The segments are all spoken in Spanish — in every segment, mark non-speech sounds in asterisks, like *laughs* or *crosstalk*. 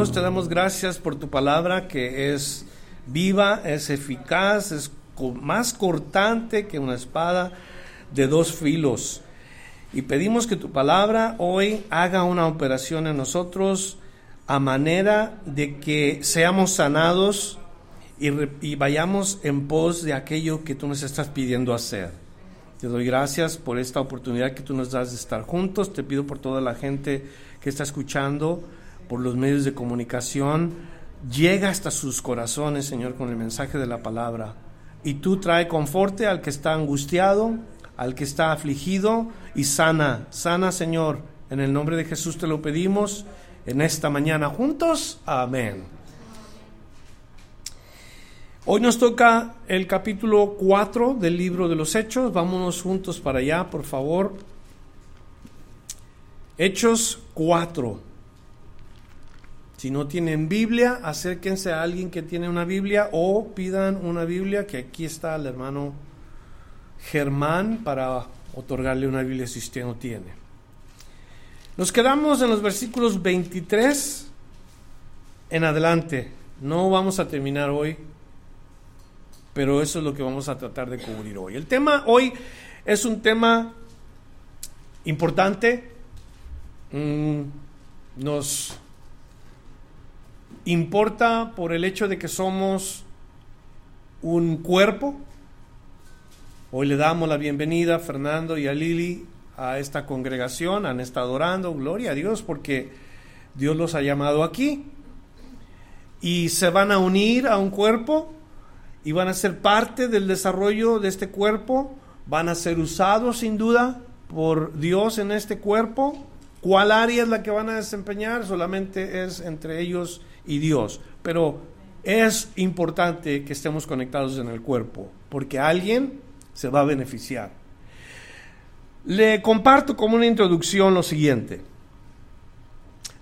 Dios, te damos gracias por tu palabra que es viva, es eficaz, es más cortante que una espada de dos filos. Y pedimos que tu palabra hoy haga una operación en nosotros a manera de que seamos sanados y, y, vayamos en pos de aquello que tú nos estás pidiendo hacer. Te doy gracias por esta oportunidad que tú nos das de estar juntos. Te pido por toda la gente que está escuchando, por los medios de comunicación. Llega hasta sus corazones, Señor, con el mensaje de la palabra. Y tú trae conforte al que está angustiado, al que está afligido y sana. Sana, Señor. En el nombre de Jesús te lo pedimos en esta mañana juntos. Amén. Hoy nos toca el capítulo 4 del libro de los Hechos. Vámonos juntos para allá, por favor. Hechos 4. Si no tienen Biblia, acérquense a alguien que tiene una Biblia o pidan una Biblia, que aquí está el hermano Germán para otorgarle una Biblia si usted no tiene. Nos quedamos en los versículos 23 en adelante. No vamos a terminar hoy pero eso es lo que vamos a tratar de cubrir hoy. El tema hoy es un tema importante, mm, nos importa por el hecho de que somos un cuerpo. Hoy le damos la bienvenida a Fernando y a Lili a esta congregación, han estado orando, gloria a Dios, porque Dios los ha llamado aquí y se van a unir a un cuerpo y van a ser parte del desarrollo de este cuerpo, van a ser usados sin duda por Dios en este cuerpo. ¿Cuál área es la que van a desempeñar? Solamente es entre ellos y Dios. Pero es importante que estemos conectados en el cuerpo, porque alguien se va a beneficiar. Le comparto como una introducción lo siguiente.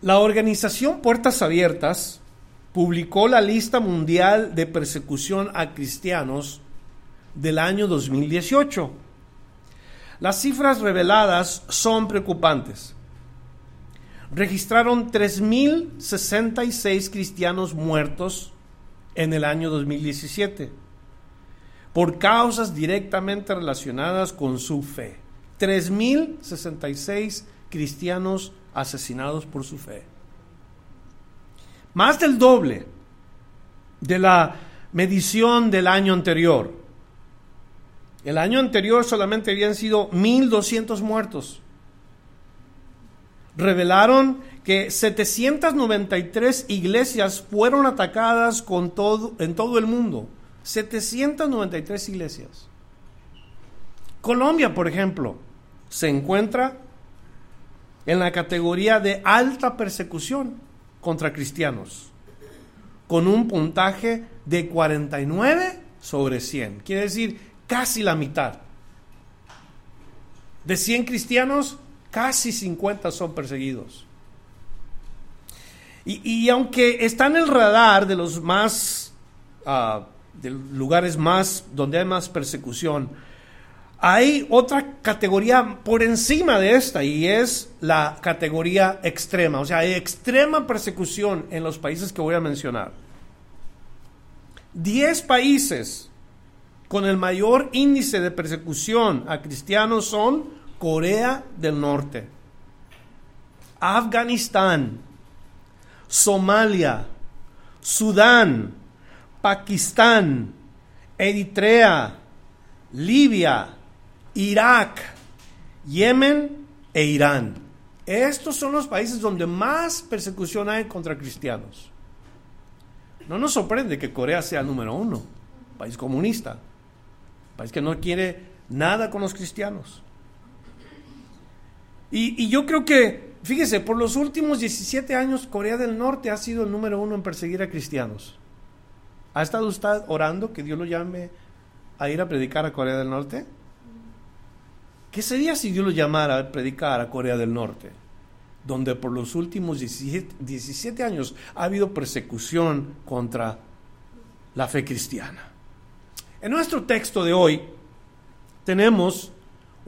La organización Puertas Abiertas publicó la lista mundial de persecución a cristianos del año 2018. Las cifras reveladas son preocupantes. Registraron 3.066 cristianos muertos en el año 2017 por causas directamente relacionadas con su fe. 3.066 cristianos asesinados por su fe más del doble de la medición del año anterior. El año anterior solamente habían sido 1.200 muertos. Revelaron que 793 iglesias fueron atacadas en todo el mundo. 793 iglesias. Colombia, por ejemplo, se encuentra en la categoría de alta persecución contra cristianos, con un puntaje de 49 sobre 100. Quiere decir casi la mitad. De 100 cristianos, casi 50 son perseguidos. Y, aunque está en el radar de los más, uh, de lugares más, donde hay más persecución, hay otra categoría por encima de esta y es la categoría extrema. O sea, hay extrema persecución en los países que voy a mencionar. Diez países con el mayor índice de persecución a cristianos son Corea del Norte, Afganistán, Somalia, Sudán, Pakistán, Eritrea, Libia, Irak, Yemen e Irán. Estos son los países donde más persecución hay contra cristianos. No nos sorprende que Corea sea el número uno, país comunista, país que no quiere nada con los cristianos. Y, yo creo que fíjese, por los últimos 17 años Corea del Norte ha sido el número uno en perseguir a cristianos. ¿Ha estado usted orando que Dios lo llame a ir a predicar a Corea del Norte? ¿Qué sería si Dios lo llamara a predicar a Corea del Norte? Donde por los últimos 17, años ha habido persecución contra la fe cristiana. En nuestro texto de hoy tenemos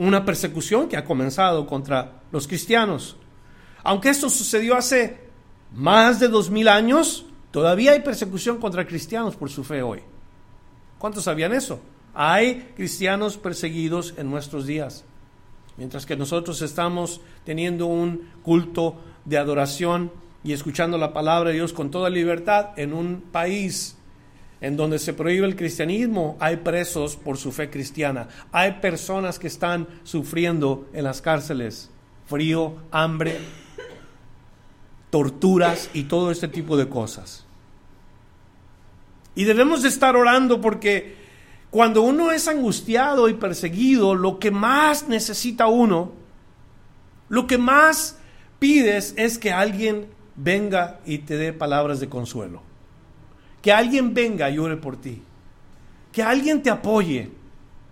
una persecución que ha comenzado contra los cristianos. Aunque esto sucedió hace más de dos mil años, todavía hay persecución contra cristianos por su fe hoy. ¿Cuántos sabían eso? Hay cristianos perseguidos en nuestros días. Mientras que nosotros estamos teniendo un culto de adoración y escuchando la palabra de Dios con toda libertad en un país en donde se prohíbe el cristianismo, hay presos por su fe cristiana. Hay personas que están sufriendo en las cárceles frío, hambre, torturas y todo este tipo de cosas. Y debemos de estar orando porque cuando uno es angustiado y perseguido, lo que más necesita uno, lo que más pides es que alguien venga y te dé palabras de consuelo. Que alguien venga y ore por ti. Que alguien te apoye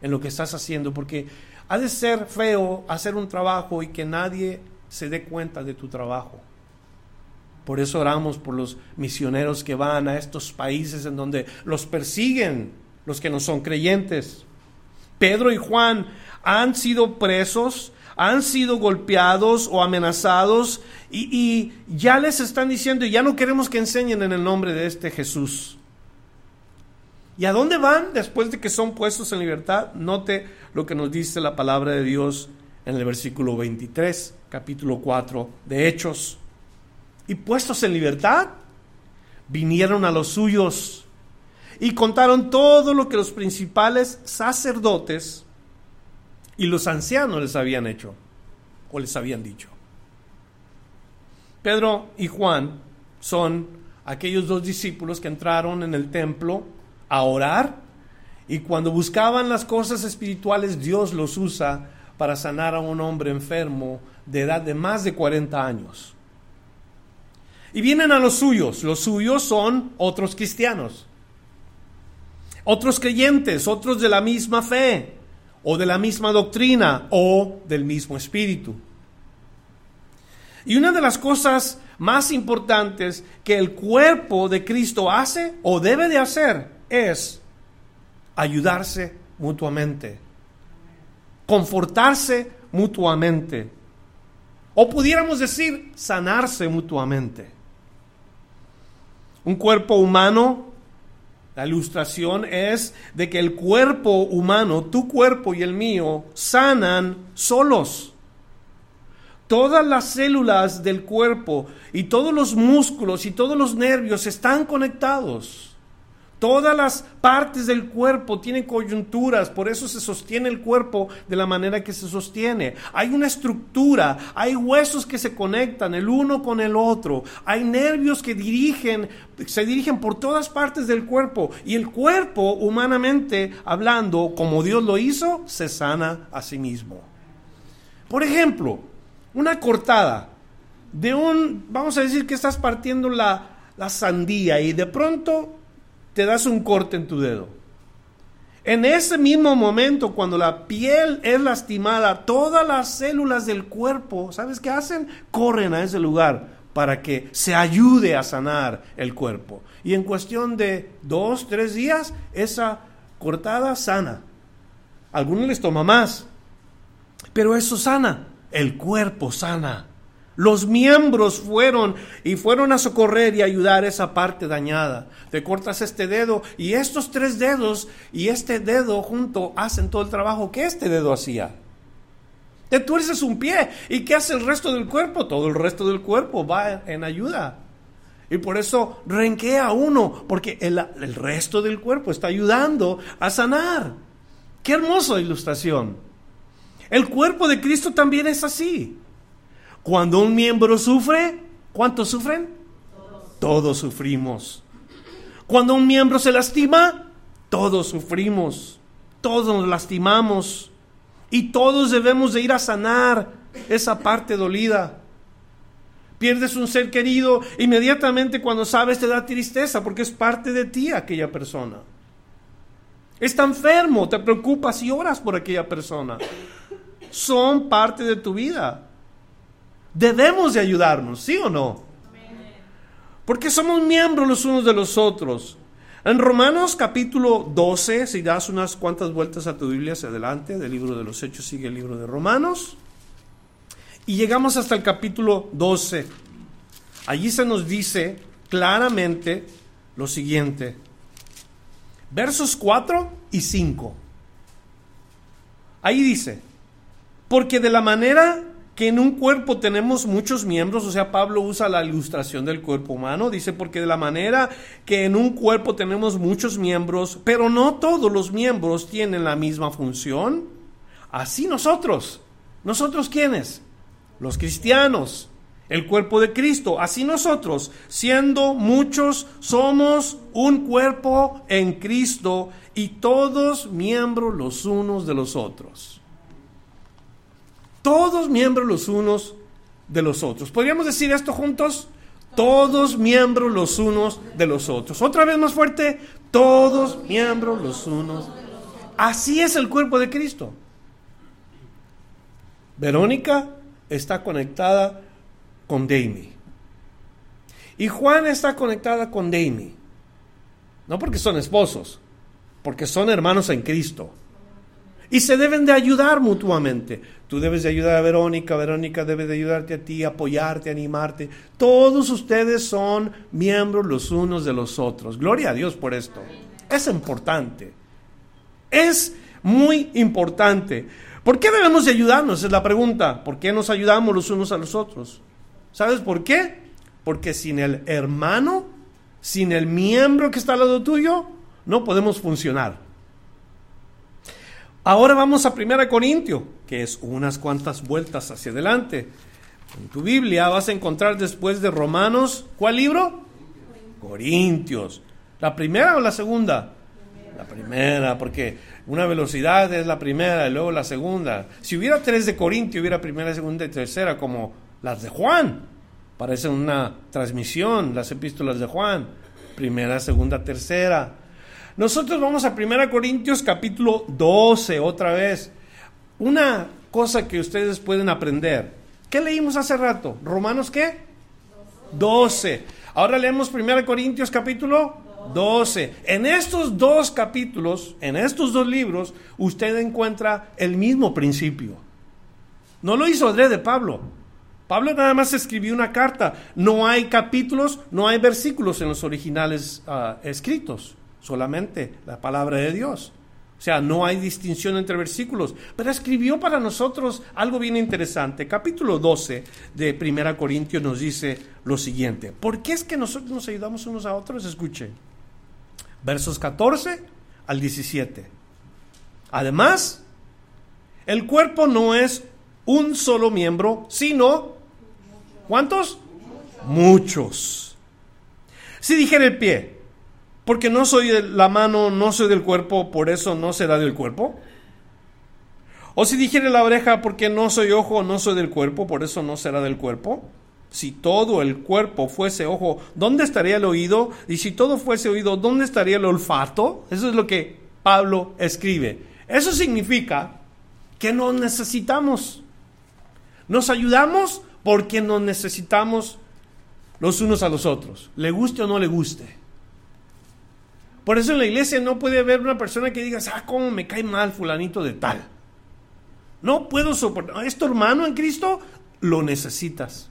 en lo que estás haciendo, porque ha de ser feo hacer un trabajo y que nadie se dé cuenta de tu trabajo. Por eso oramos por los misioneros que van a estos países en donde los persiguen los que no son creyentes. Pedro y Juan han sido presos, han sido golpeados o amenazados y, ya les están diciendo, ya no queremos que enseñen en el nombre de este Jesús. ¿Y a dónde van después de que son puestos en libertad? Note lo que nos dice la palabra de Dios en el versículo 23, capítulo 4 de Hechos. Y puestos en libertad, vinieron a los suyos y contaron todo lo que los principales sacerdotes y los ancianos les habían hecho o les habían dicho. Pedro y Juan son aquellos dos discípulos que entraron en el templo a orar y cuando buscaban las cosas espirituales Dios los usa para sanar a un hombre enfermo de edad de más de 40 años. Y vienen a los suyos, los suyos son otros cristianos, otros creyentes, otros de la misma fe, o de la misma doctrina, o del mismo espíritu. Y una de las cosas más importantes que el cuerpo de Cristo hace o debe de hacer es ayudarse mutuamente, confortarse mutuamente, o pudiéramos decir sanarse mutuamente. Un cuerpo humano, la ilustración es de que el cuerpo humano, tu cuerpo y el mío, sanan solos. Todas las células del cuerpo y todos los músculos y todos los nervios están conectados. Todas las partes del cuerpo tienen coyunturas, por eso se sostiene el cuerpo de la manera que se sostiene. Hay una estructura, hay huesos que se conectan el uno con el otro, hay nervios que dirigen, se dirigen por todas partes del cuerpo y el cuerpo, humanamente hablando, como Dios lo hizo, se sana a sí mismo. Por ejemplo, una cortada de un, vamos a decir que estás partiendo la, la sandía y de pronto te das un corte en tu dedo. En ese mismo momento, cuando la piel es lastimada, todas las células del cuerpo, ¿sabes qué hacen? Corren a ese lugar para que se ayude a sanar el cuerpo. Y en cuestión de dos, tres días, esa cortada sana. A algunos les toma más, pero eso sana el cuerpo sana. Los miembros fueron y fueron a socorrer y ayudar esa parte dañada. Te cortas este dedo y estos tres dedos y este dedo junto hacen todo el trabajo que este dedo hacía. Te tuerces un pie y ¿qué hace el resto del cuerpo? Todo el resto del cuerpo va en ayuda. Y por eso renquea uno, porque el, el resto del cuerpo está ayudando a sanar. Qué hermosa ilustración. El cuerpo de Cristo también es así. Cuando un miembro sufre, ¿cuántos sufren? Todos. sufrimos. Cuando un miembro se lastima, todos sufrimos. Todos nos lastimamos. Y todos debemos de ir a sanar esa parte dolida. Pierdes un ser querido, inmediatamente cuando sabes te da tristeza porque es parte de ti aquella persona. Está enfermo, te preocupas y oras por aquella persona. Son parte de tu vida. Debemos de ayudarnos, ¿sí o no? Porque somos miembros los unos de los otros. En Romanos capítulo 12, si das unas cuantas vueltas a tu Biblia hacia adelante, del libro de los Hechos sigue el libro de Romanos, y llegamos hasta el capítulo 12. Allí se nos dice claramente lo siguiente, versos 4 y 5. Ahí dice, porque de la manera que en un cuerpo tenemos muchos miembros, o sea, Pablo usa la ilustración del cuerpo humano, dice, porque de la manera que en un cuerpo tenemos muchos miembros, pero no todos los miembros tienen la misma función, así nosotros, nosotros quiénes, los cristianos, el cuerpo de Cristo, así nosotros, siendo muchos, somos un cuerpo en Cristo y todos miembros los unos de los otros todos miembros los unos de los otros. ¿Podríamos decir esto juntos? Todos miembros los unos de los otros. Otra vez más fuerte, todos miembros los unos. Así es el cuerpo de Cristo. Verónica está conectada con Dami. Y Juan está conectada con Dami. No porque son esposos, porque son hermanos en Cristo. Y se deben de ayudar mutuamente. Tú debes de ayudar a Verónica, Verónica debe de ayudarte a ti, apoyarte, animarte. Todos ustedes son miembros los unos de los otros. Gloria a Dios por esto. Es importante. Es muy importante. ¿Por qué debemos de ayudarnos? Es la pregunta. ¿Por qué nos ayudamos los unos a los otros? ¿Sabes por qué? Porque sin el hermano, sin el miembro que está al lado tuyo, no podemos funcionar. Ahora vamos a 1 Corintio, que es unas cuantas vueltas hacia adelante. En tu Biblia vas a encontrar después de Romanos, ¿cuál libro? Corintios. ¿La primera o la segunda? La primera, porque una velocidad es la primera y luego la segunda. Si hubiera tres de Corintio, hubiera primera, segunda y tercera, como las de Juan. Parece una transmisión, las epístolas de Juan. Primera, segunda, tercera. Nosotros vamos a 1 Corintios capítulo 12 otra vez. Una cosa que ustedes pueden aprender. ¿Qué leímos hace rato? ¿Romanos qué? 12. Ahora leemos 1 Corintios capítulo 12. En estos dos capítulos, en estos dos libros, usted encuentra el mismo principio. No lo hizo de Pablo. Pablo nada más escribió una carta. No hay capítulos, no hay versículos en los originales ah, escritos solamente la palabra de Dios. O sea, no hay distinción entre versículos. Pero escribió para nosotros algo bien interesante. Capítulo 12 de Primera Corintios nos dice lo siguiente. ¿Por qué es que nosotros nos ayudamos unos a otros? Escuchen. Versos 14 al 17. Además, el cuerpo no es un solo miembro, sino... ¿Cuántos? Muchos. Si dijera el pie, porque no soy de la mano, no soy del cuerpo, por eso no será del cuerpo. O si dijere la oreja, porque no soy ojo, no soy del cuerpo, por eso no será del cuerpo. Si todo el cuerpo fuese ojo, ¿dónde estaría el oído? Y si todo fuese oído, ¿dónde estaría el olfato? Eso es lo que Pablo escribe. Eso significa que nos necesitamos. Nos ayudamos porque nos necesitamos los unos a los otros, le guste o no le guste. Por eso en la iglesia no puede haber una persona que diga, ah, cómo me cae mal fulanito de tal. No puedo soportar. ¿Es tu hermano en Cristo? Lo necesitas.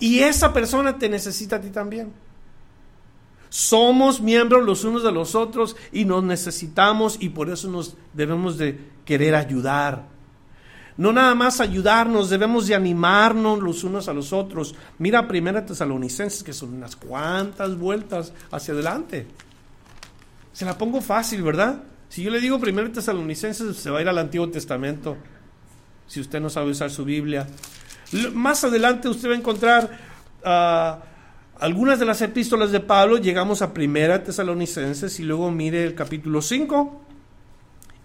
Y esa persona te necesita a ti también. Somos miembros los unos de los otros y nos necesitamos y por eso nos debemos de querer ayudar. No nada más ayudarnos, debemos de animarnos los unos a los otros. Mira Primera Tesalonicenses que son unas cuantas vueltas hacia adelante. Se la pongo fácil, ¿verdad? Si yo le digo primero tesalonicenses, se va a ir al Antiguo Testamento. Si usted no sabe usar su Biblia. Más adelante usted va a encontrar ah, algunas de las epístolas de Pablo. Llegamos a primera tesalonicenses y luego mire el capítulo 5.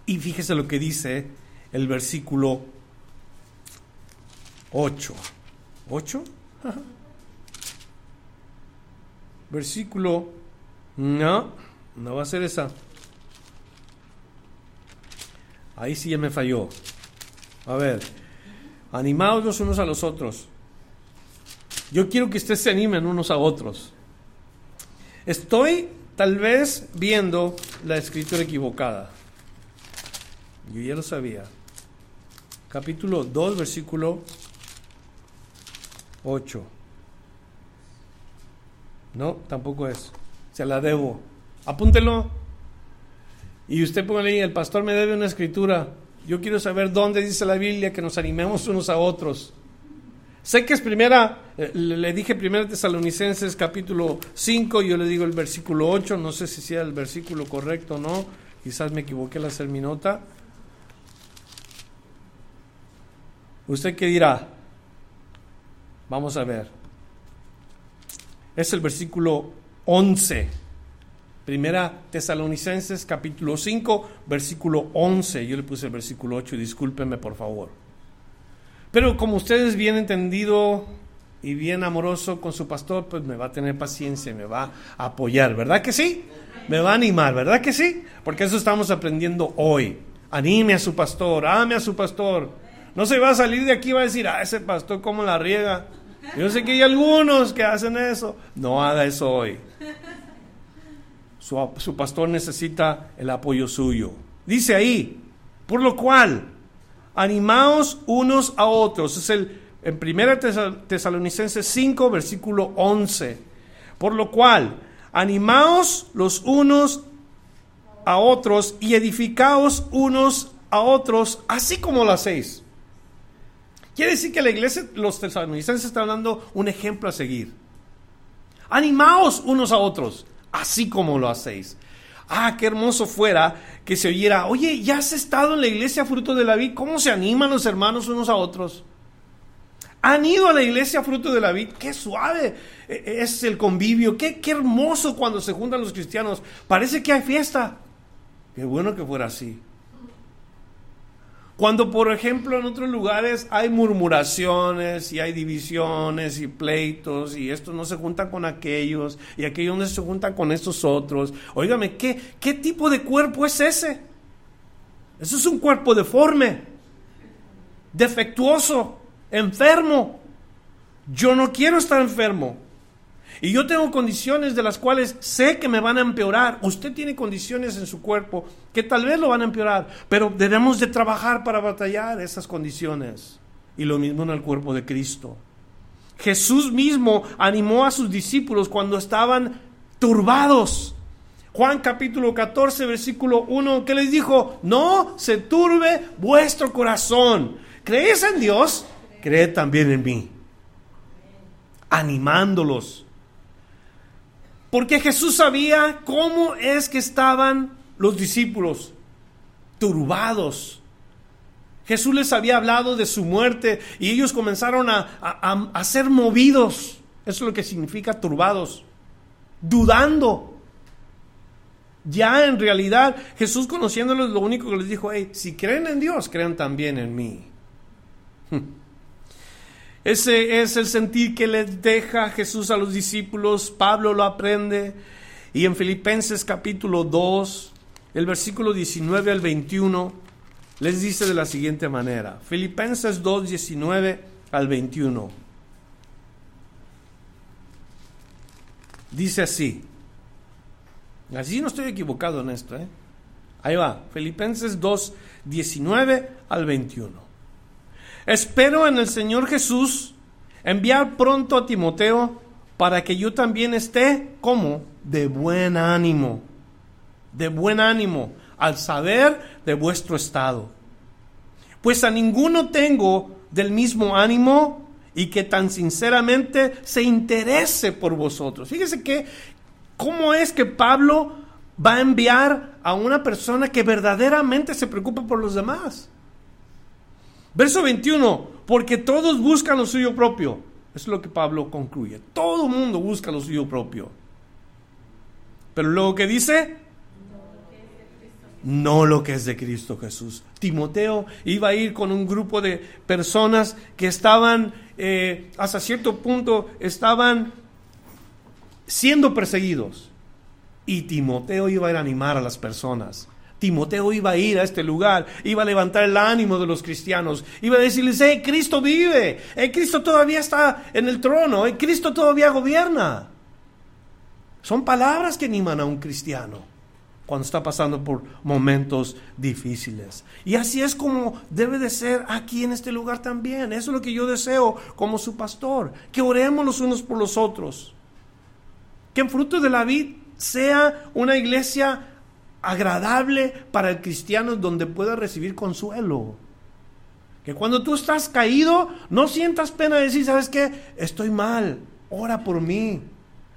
Y fíjese lo que dice el versículo 8. ¿8? versículo... No, no va a ser esa. Ahí sí ya me falló. A ver, animados los unos a los otros. Yo quiero que ustedes se animen unos a otros. Estoy tal vez viendo la escritura equivocada. Yo ya lo sabía. Capítulo 2, versículo 8. No, tampoco es. Se la debo. Apúntelo. Y usted póngale el pastor me debe una escritura. Yo quiero saber dónde dice la Biblia que nos animemos unos a otros. Sé que es primera, eh, le dije primera Tesalonicenses capítulo 5, yo le digo el versículo 8, no sé si sea el versículo correcto o no, quizás me equivoqué al hacer mi nota. ¿Usted qué dirá? Vamos a ver. Es el versículo 11. Primera Tesalonicenses capítulo 5, versículo 11. Yo le puse el versículo 8, discúlpenme por favor. Pero como ustedes bien entendido y bien amoroso con su pastor, pues me va a tener paciencia, me va a apoyar, ¿verdad que sí? Me va a animar, ¿verdad que sí? Porque eso estamos aprendiendo hoy. Anime a su pastor, ame a su pastor. No se va a salir de aquí y va a decir, ah, ese pastor cómo la riega. Yo sé que hay algunos que hacen eso. No haga eso hoy. Su, pastor necesita el apoyo suyo. Dice ahí, por lo cual, animaos unos a otros. Es el en 1 Tesalonicenses 5, versículo 11. Por lo cual, animaos los unos a otros y edificaos unos a otros, así como lo hacéis. Quiere decir que la iglesia, los tesalonicenses están dando un ejemplo a seguir. Animaos unos a otros así como lo hacéis. Ah, qué hermoso fuera que se oyera, oye, ya has estado en la iglesia fruto de la vid, ¿cómo se animan los hermanos unos a otros? Han ido a la iglesia fruto de la vid, qué suave e, e, es el convivio, qué, qué hermoso cuando se juntan los cristianos, parece que hay fiesta. Qué bueno que fuera así. Cuando, por ejemplo, en otros lugares hay murmuraciones y hay divisiones y pleitos y estos no se juntan con aquellos y aquellos no se juntan con estos otros. Óigame, ¿qué, ¿qué tipo de cuerpo es ese? Eso es un cuerpo deforme, defectuoso, enfermo. Yo no quiero estar enfermo. Y yo tengo condiciones de las cuales sé que me van a empeorar. Usted tiene condiciones en su cuerpo que tal vez lo van a empeorar, pero debemos de trabajar para batallar esas condiciones. Y lo mismo en el cuerpo de Cristo. Jesús mismo animó a sus discípulos cuando estaban turbados. Juan capítulo 14, versículo 1, que les dijo, no se turbe vuestro corazón. ¿Crees en Dios? Cree también en mí. Animándolos porque Jesús sabía cómo es que estaban los discípulos turbados. Jesús les había hablado de su muerte y ellos comenzaron a, ser movidos. Eso es lo que significa turbados. Dudando. Ya en realidad Jesús conociéndolos lo único que les dijo, hey, si creen en Dios, crean también en mí. *laughs* Ese es el sentir que le deja Jesús a los discípulos. Pablo lo aprende. Y en Filipenses capítulo 2, el versículo 19 al 21, les dice de la siguiente manera. Filipenses 2, 19 al 21. Dice así. Así no estoy equivocado en esto. ¿eh? Ahí va. Filipenses 2, 19 al 21. Espero en el Señor Jesús enviar pronto a Timoteo para que yo también esté como de buen ánimo, de buen ánimo al saber de vuestro estado. Pues a ninguno tengo del mismo ánimo y que tan sinceramente se interese por vosotros. Fíjese que, ¿cómo es que Pablo va a enviar a una persona que verdaderamente se preocupa por los demás? Verso 21, porque todos buscan lo suyo propio. es lo que Pablo concluye. Todo mundo busca lo suyo propio. Pero luego que dice, no lo que es de Cristo Jesús. Timoteo iba a ir con un grupo de personas que estaban, eh, hasta cierto punto, estaban siendo perseguidos. Y Timoteo iba a ir a animar a las personas. Timoteo iba a ir a este lugar, iba a levantar el ánimo de los cristianos, iba a decirles, hey, Cristo vive, hey, Cristo todavía está en el trono, hey, Cristo todavía gobierna. Son palabras que animan a un cristiano cuando está pasando por momentos difíciles. Y así es como debe de ser aquí en este lugar también. Eso es lo que yo deseo como su pastor, que oremos los unos por los otros. Que en fruto de la vida sea una iglesia agradable para el cristiano donde pueda recibir consuelo. Que cuando tú estás caído, no sientas pena de decir, ¿sabes qué? Estoy mal, ora por mí.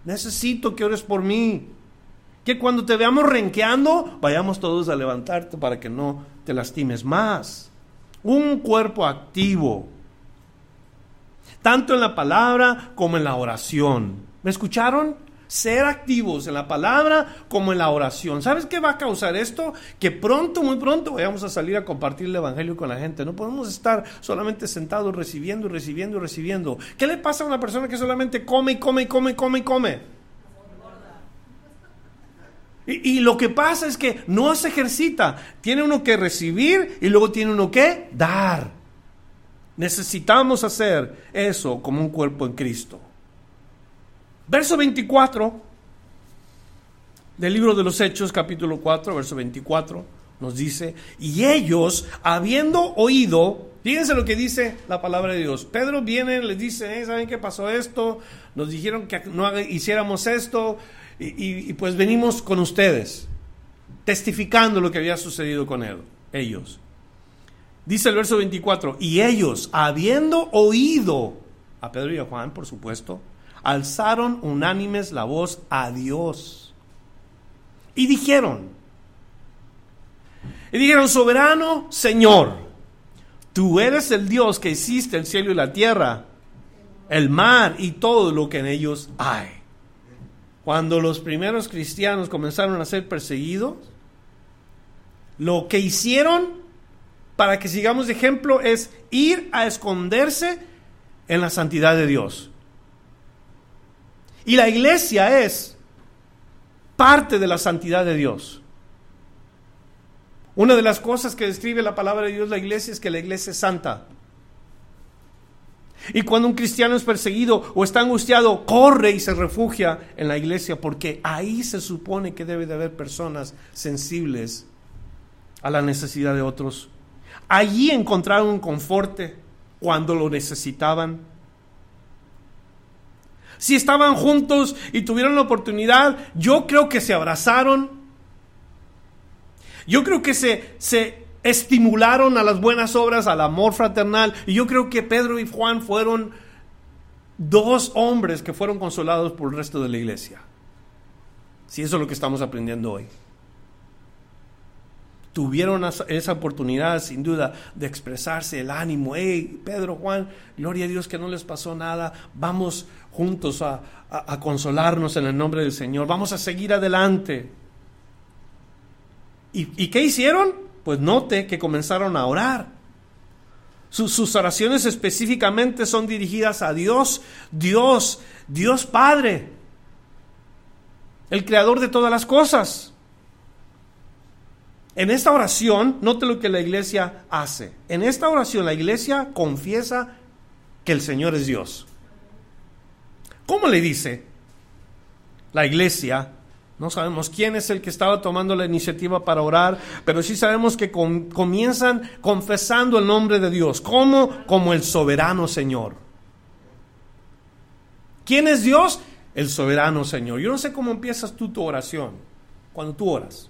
Necesito que ores por mí. Que cuando te veamos renqueando, vayamos todos a levantarte para que no te lastimes más. Un cuerpo activo, tanto en la palabra como en la oración. ¿Me escucharon? Ser activos en la palabra como en la oración. ¿Sabes qué va a causar esto? Que pronto, muy pronto vayamos a salir a compartir el Evangelio con la gente. No podemos estar solamente sentados recibiendo y recibiendo y recibiendo. ¿Qué le pasa a una persona que solamente come y come y come y come y come? Y, y, lo que pasa es que no se ejercita. Tiene uno que recibir y luego tiene uno que dar. Necesitamos hacer eso como un cuerpo en Cristo. Verso 24 del libro de los Hechos, capítulo 4, verso 24, nos dice, y ellos, habiendo oído, fíjense lo que dice la palabra de Dios, Pedro viene, les dice, eh, ¿saben qué pasó esto? Nos dijeron que no hiciéramos esto, y, y pues venimos con ustedes, testificando lo que había sucedido con él, ellos. Dice el verso 24, y ellos, habiendo oído a Pedro y a Juan, por supuesto, alzaron unánimes la voz a Dios. Y dijeron, y dijeron, soberano Señor, tú eres el Dios que hiciste el cielo y la tierra, el mar y todo lo que en ellos hay. Cuando los primeros cristianos comenzaron a ser perseguidos, lo que hicieron para que sigamos de ejemplo es ir a esconderse en la santidad de Dios. Y la iglesia es parte de la santidad de Dios. Una de las cosas que describe la palabra de Dios la iglesia es que la iglesia es santa. Y cuando un cristiano es perseguido o está angustiado, corre y se refugia en la iglesia porque ahí se supone que debe de haber personas sensibles a la necesidad de otros. Allí encontraron un conforte cuando lo necesitaban si estaban juntos y tuvieron la oportunidad, yo creo que se abrazaron. Yo creo que se, se estimularon a las buenas obras, al amor fraternal. Y yo creo que Pedro y Juan fueron dos hombres que fueron consolados por el resto de la iglesia. Si eso es lo que estamos aprendiendo hoy tuvieron esa oportunidad sin duda de expresarse el ánimo. Hey, Pedro, Juan, gloria a Dios que no les pasó nada. Vamos juntos a, consolarnos en el nombre del Señor. Vamos a seguir adelante. ¿Y, qué hicieron? Pues note que comenzaron a orar. Sus, sus oraciones específicamente son dirigidas a Dios, Dios, Dios Padre, el creador de todas las cosas. En esta oración, note lo que la iglesia hace. En esta oración la iglesia confiesa que el Señor es Dios. ¿Cómo le dice la iglesia? No sabemos quién es el que estaba tomando la iniciativa para orar, pero sí sabemos que comienzan confesando el nombre de Dios. ¿Cómo? Como el soberano Señor. ¿Quién es Dios? El soberano Señor. Yo no sé cómo empiezas tú tu oración cuando tú oras.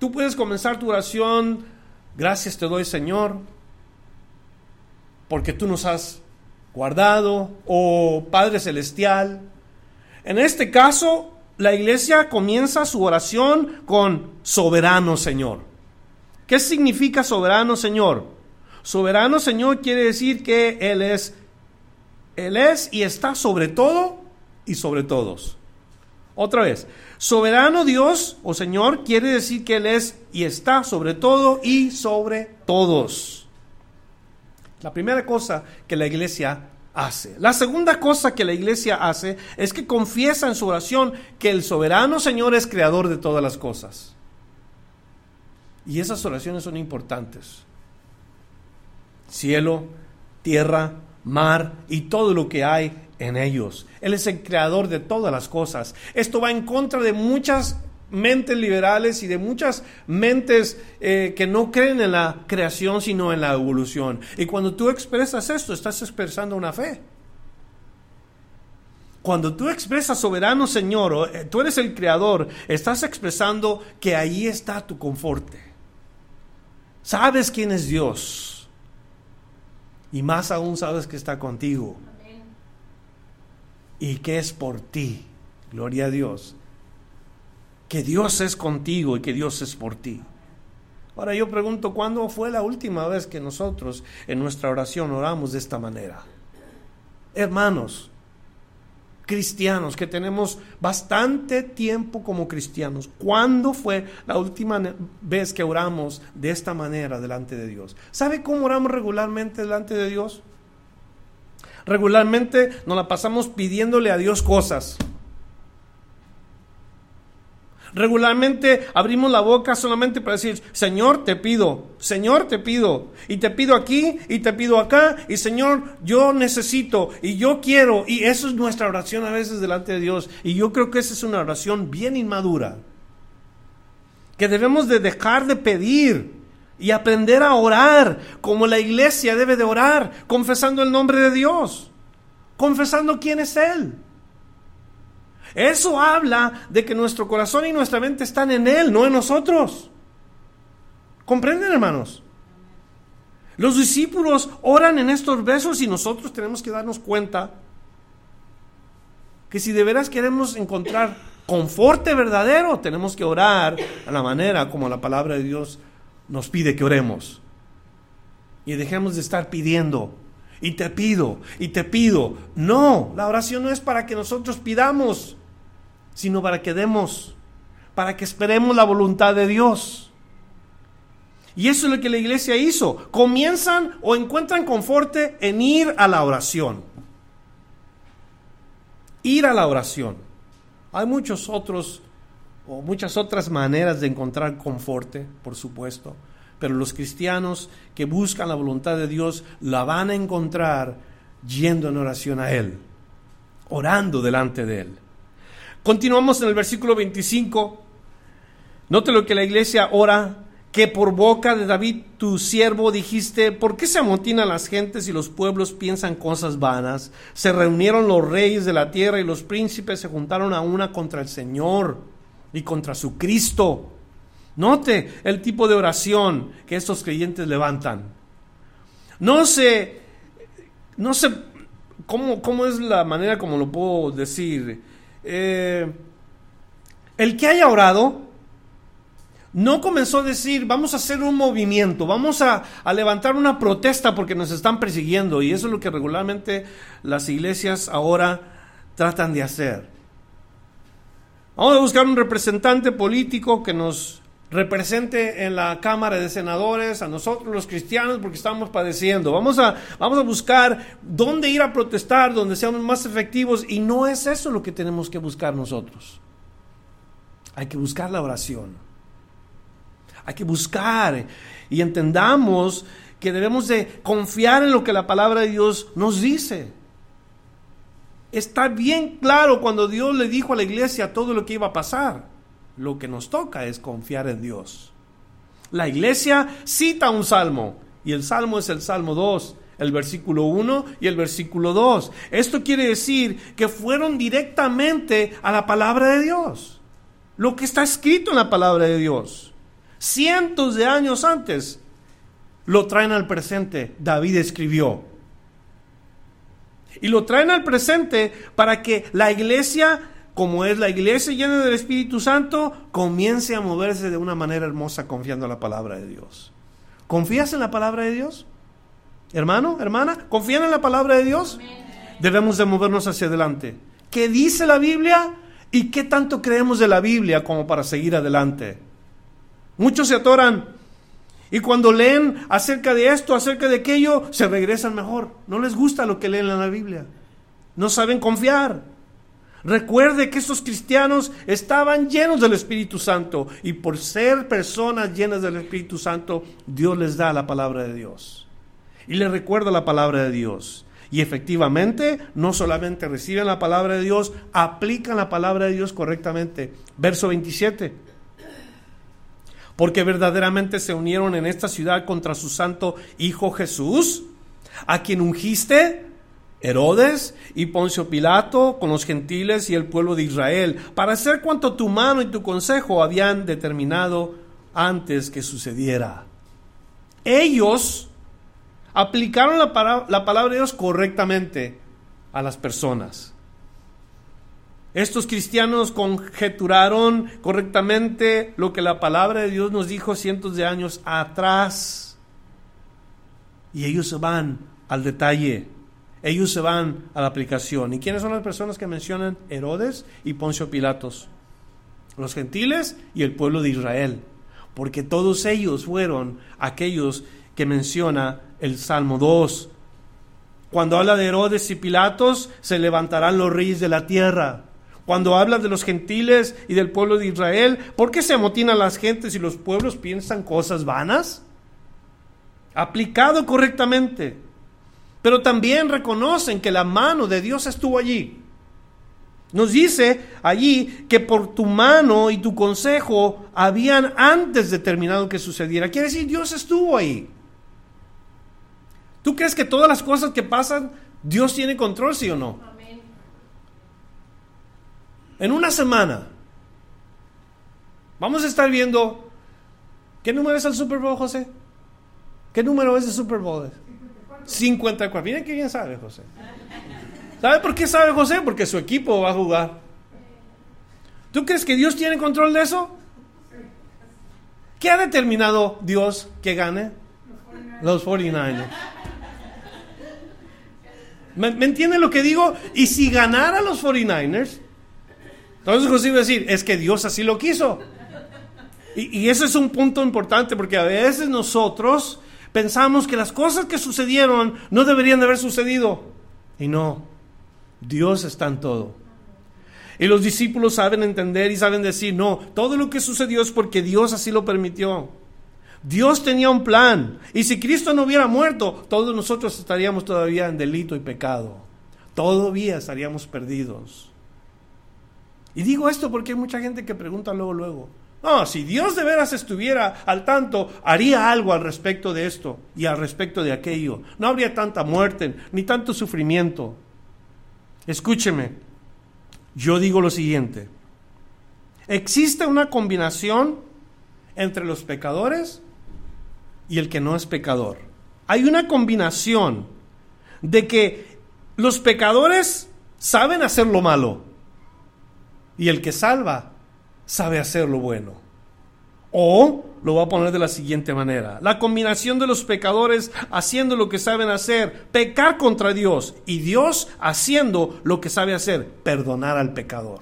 Tú puedes comenzar tu oración, gracias te doy Señor, porque tú nos has guardado, o Padre Celestial. En este caso, la iglesia comienza su oración con soberano Señor. ¿Qué significa soberano Señor? Soberano Señor quiere decir que Él es, Él es y está sobre todo y sobre todos. Otra vez, soberano Dios o Señor quiere decir que Él es y está sobre todo y sobre todos. La primera cosa que la iglesia hace. La segunda cosa que la iglesia hace es que confiesa en su oración que el soberano Señor es creador de todas las cosas. Y esas oraciones son importantes. Cielo, tierra, mar y todo lo que hay en ellos. Él es el creador de todas las cosas. Esto va en contra de muchas mentes liberales y de muchas mentes eh, que no creen en la creación sino en la evolución. Y cuando tú expresas esto, estás expresando una fe. Cuando tú expresas soberano Señor, eh, tú eres el creador, estás expresando que ahí está tu conforte. Sabes quién es Dios. Y más aún sabes que está contigo. Y que es por ti. Gloria a Dios que Dios es contigo y que Dios es por ti. Ahora yo pregunto, ¿cuándo fue la última vez que nosotros en nuestra oración oramos de esta manera? Hermanos, cristianos, que tenemos bastante tiempo como cristianos, ¿cuándo fue la última vez que oramos de esta manera delante de Dios? ¿Sabe cómo oramos regularmente delante de Dios? Regularmente nos la pasamos pidiéndole a Dios cosas. Regularmente abrimos la boca solamente para decir, Señor, te pido, Señor, te pido, y te pido aquí, y te pido acá, y Señor, yo necesito, y yo quiero, y eso es nuestra oración a veces delante de Dios, y yo creo que esa es una oración bien inmadura, que debemos de dejar de pedir y aprender a orar como la iglesia debe de orar, confesando el nombre de Dios, confesando quién es Él. Eso habla de que nuestro corazón y nuestra mente están en Él, no en nosotros. ¿Comprenden, hermanos? Los discípulos oran en estos versos y nosotros tenemos que darnos cuenta que si de veras queremos encontrar conforte verdadero, tenemos que orar a la manera como la palabra de Dios nos pide que oremos. Y dejemos de estar pidiendo, y te pido, y te pido. No, la oración no es para que nosotros pidamos sino para que demos, para que esperemos la voluntad de Dios. Y eso es lo que la iglesia hizo. Comienzan o encuentran conforte en ir a la oración. Ir a la oración. Hay muchos otros o muchas otras maneras de encontrar conforte, por supuesto, pero los cristianos que buscan la voluntad de Dios la van a encontrar yendo en oración a Él, orando delante de Él. Continuamos en el versículo 25. Note lo que la iglesia ora, que por boca de David tu siervo dijiste, ¿por qué se amotinan las gentes y los pueblos piensan cosas vanas? Se reunieron los reyes de la tierra y los príncipes se juntaron a una contra el Señor y contra su Cristo. Note el tipo de oración que estos creyentes levantan. No sé, no sé cómo, cómo es la manera como lo puedo decir. Eh, el que haya orado no comenzó a decir, vamos a hacer un movimiento, vamos a, a, levantar una protesta porque nos están persiguiendo. Y eso es lo que regularmente las iglesias ahora tratan de hacer. Vamos a buscar un representante político que nos represente en la Cámara de Senadores a nosotros los cristianos porque estamos padeciendo. Vamos a, vamos a buscar dónde ir a protestar, donde seamos más efectivos y no es eso lo que tenemos que buscar nosotros. Hay que buscar la oración. Hay que buscar y entendamos que debemos de confiar en lo que la palabra de Dios nos dice. Está bien claro cuando Dios le dijo a la iglesia todo lo que iba a pasar. Lo que nos toca es confiar en Dios. La iglesia cita un salmo y el salmo es el Salmo 2, el versículo 1 y el versículo 2. Esto quiere decir que fueron directamente a la palabra de Dios. Lo que está escrito en la palabra de Dios. Cientos de años antes lo traen al presente. David escribió. Y lo traen al presente para que la iglesia como es la iglesia llena del Espíritu Santo, comience a moverse de una manera hermosa confiando en la palabra de Dios. ¿Confías en la palabra de Dios? Hermano, hermana, ¿confían en la palabra de Dios? Debemos de movernos hacia adelante. ¿Qué dice la Biblia? ¿Y qué tanto creemos de la Biblia como para seguir adelante? Muchos se atoran Y cuando leen acerca de esto, acerca de aquello, se regresan mejor. No les gusta lo que leen en la Biblia. No saben confiar. Recuerde que estos cristianos estaban llenos del Espíritu Santo y por ser personas llenas del Espíritu Santo, Dios les da la palabra de Dios. Y les recuerda la palabra de Dios. Y efectivamente, no solamente reciben la palabra de Dios, aplican la palabra de Dios correctamente. Verso 27. Porque verdaderamente se unieron en esta ciudad contra su santo Hijo Jesús, a quien ungiste Herodes y Poncio Pilato con los gentiles y el pueblo de Israel, para hacer cuanto tu mano y tu consejo habían determinado antes que sucediera. Ellos aplicaron la, palabra de Dios correctamente a las personas. Estos cristianos conjeturaron correctamente lo que la palabra de Dios nos dijo cientos de años atrás. Y ellos se van al detalle. Ellos se van a la aplicación. ¿Y quiénes son las personas que mencionan Herodes y Poncio Pilatos? Los gentiles y el pueblo de Israel. Porque todos ellos fueron aquellos que menciona el Salmo 2. Cuando habla de Herodes y Pilatos, se levantarán los reyes de la tierra. Cuando habla de los gentiles y del pueblo de Israel, ¿por qué se amotinan las gentes y los pueblos piensan cosas vanas? Aplicado correctamente. Pero también reconocen que la mano de Dios estuvo allí. Nos dice allí que por tu mano y tu consejo habían antes determinado que sucediera. Quiere decir, Dios estuvo ahí. ¿Tú crees que todas las cosas que pasan, Dios tiene control, sí o no? En una semana, vamos a estar viendo. ¿Qué número es el Super Bowl, José? ¿Qué número es el Super Bowl? 54. Miren qué bien sabe José. ¿Sabe por qué sabe José? Porque su equipo va a jugar. ¿Tú crees que Dios tiene control de eso? ¿Qué ha determinado Dios que gane? Los 49ers. ¿Me, ¿Me entiende lo que digo? Y si ganara los 49ers, entonces José decir, es que Dios así lo quiso. Y, y ese es un punto importante porque a veces nosotros pensamos que las cosas que sucedieron no deberían de haber sucedido. Y no, Dios está en todo. Y los discípulos saben entender y saben decir, no, todo lo que sucedió es porque Dios así lo permitió. Dios tenía un plan. Y si Cristo no hubiera muerto, todos nosotros estaríamos todavía en delito y pecado. Todavía estaríamos perdidos. Y digo esto porque hay mucha gente que pregunta luego, luego. No, si Dios de veras estuviera al tanto, haría algo al respecto de esto y al respecto de aquello. No habría tanta muerte ni tanto sufrimiento. Escúcheme, yo digo lo siguiente. Existe una combinación entre los pecadores y el que no es pecador. Hay una combinación de que los pecadores saben hacer lo malo y el que salva sabe hacer lo bueno. O lo voy a poner de la siguiente manera. La combinación de los pecadores haciendo lo que saben hacer, pecar contra Dios, y Dios haciendo lo que sabe hacer, perdonar al pecador.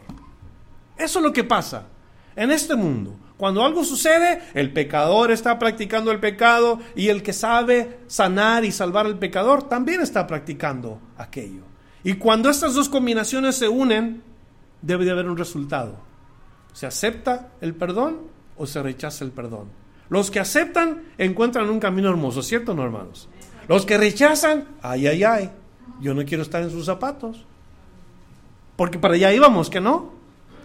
Eso es lo que pasa en este mundo. Cuando algo sucede, el pecador está practicando el pecado y el que sabe sanar y salvar al pecador también está practicando aquello. Y cuando estas dos combinaciones se unen, debe de haber un resultado. ¿Se acepta el perdón o se rechaza el perdón? Los que aceptan encuentran un camino hermoso, ¿cierto, no, hermanos? Los que rechazan, ay, ay, ay, yo no quiero estar en sus zapatos. Porque para allá íbamos, ¿que no?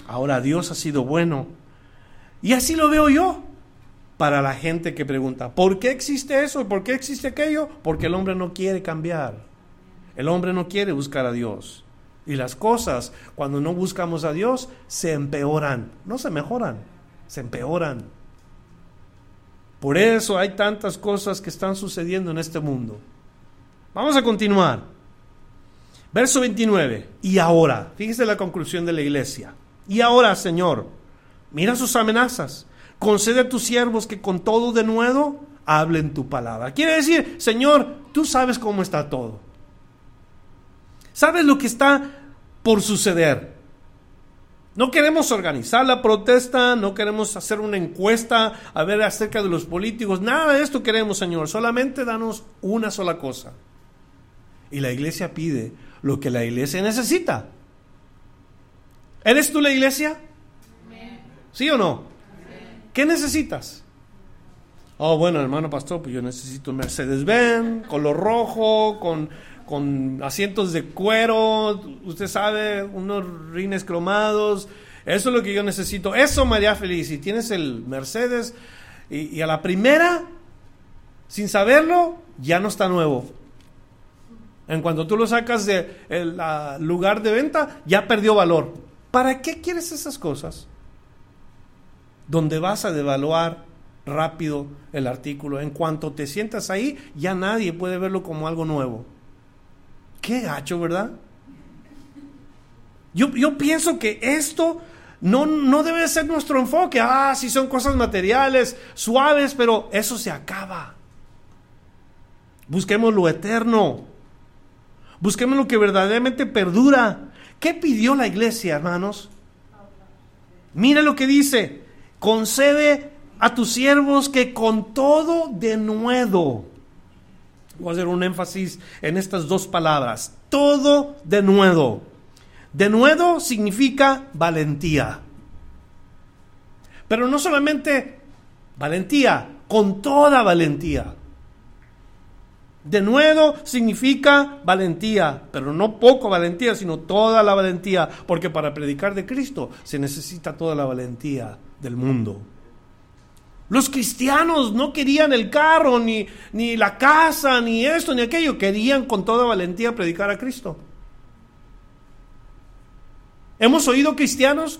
Ahora Dios ha sido bueno y así lo veo yo para la gente que pregunta, ¿por qué existe eso? ¿Por qué existe aquello? Porque el hombre no quiere cambiar. El hombre no quiere buscar a Dios. Y las cosas, cuando no buscamos a Dios, se empeoran. No se mejoran, se empeoran. Por eso hay tantas cosas que están sucediendo en este mundo. Vamos a continuar. Verso 29. Y ahora, fíjese la conclusión de la iglesia. Y ahora, Señor, Mira sus amenazas. Concede a tus siervos que con todo de nuevo hablen tu palabra. Quiere decir, Señor, tú sabes cómo está todo. Sabes lo que está por suceder. No queremos organizar la protesta, no queremos hacer una encuesta a ver acerca de los políticos, nada de esto queremos, Señor, solamente danos una sola cosa. Y la iglesia pide lo que la iglesia necesita. ¿Eres tú la iglesia? ¿Sí o no? ¿Qué necesitas? Oh, bueno, hermano pastor, pues yo necesito un Mercedes-Benz, color rojo, con, con asientos de cuero, usted sabe, unos rines cromados. Eso es lo que yo necesito. Eso me haría feliz. Si tienes el Mercedes y, a la primera, sin saberlo, ya no está nuevo. En cuanto tú lo sacas del de lugar de venta, ya perdió valor. ¿Para qué quieres esas cosas? Donde vas a devaluar rápido el artículo. En cuanto te sientas ahí, ya nadie puede verlo como algo nuevo. Qué gacho, ¿verdad? Yo, yo pienso que esto no, no debe ser nuestro enfoque. Ah, si son cosas materiales, suaves, pero eso se acaba. Busquemos lo eterno. Busquemos lo que verdaderamente perdura. ¿Qué pidió la iglesia, hermanos? Mira lo que dice. Concede a tus siervos que con todo denuedo, voy a hacer un énfasis en estas dos palabras, todo denuedo. Denuedo significa valentía. Pero no solamente valentía, con toda valentía. Denuedo significa valentía, pero no poco valentía, sino toda la valentía, porque para predicar de Cristo se necesita toda la valentía del mundo. Los cristianos no querían el carro, ni, ni la casa, ni esto, ni aquello. Querían con toda valentía predicar a Cristo. Hemos oído cristianos